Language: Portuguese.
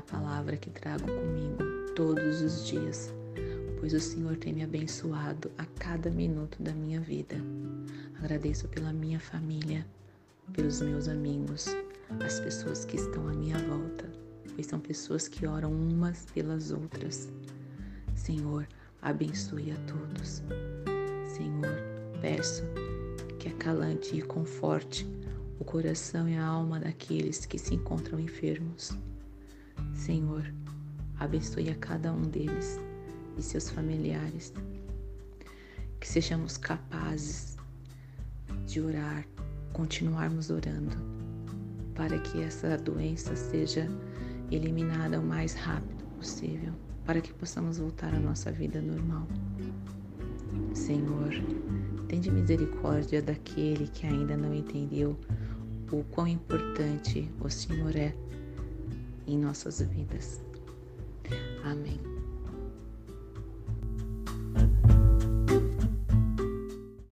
palavra que trago comigo todos os dias, pois o Senhor tem me abençoado a cada minuto da minha vida. Agradeço pela minha família, pelos meus amigos, as pessoas que estão à minha volta, pois são pessoas que oram umas pelas outras. Senhor, abençoe a todos. Senhor, peço que acalante e conforte o coração e a alma daqueles que se encontram enfermos. Senhor, abençoe a cada um deles e seus familiares. Que sejamos capazes de orar, continuarmos orando, para que essa doença seja eliminada o mais rápido possível, para que possamos voltar à nossa vida normal. Senhor, tende misericórdia daquele que ainda não entendeu o quão importante o Senhor é em nossas vidas. Amém.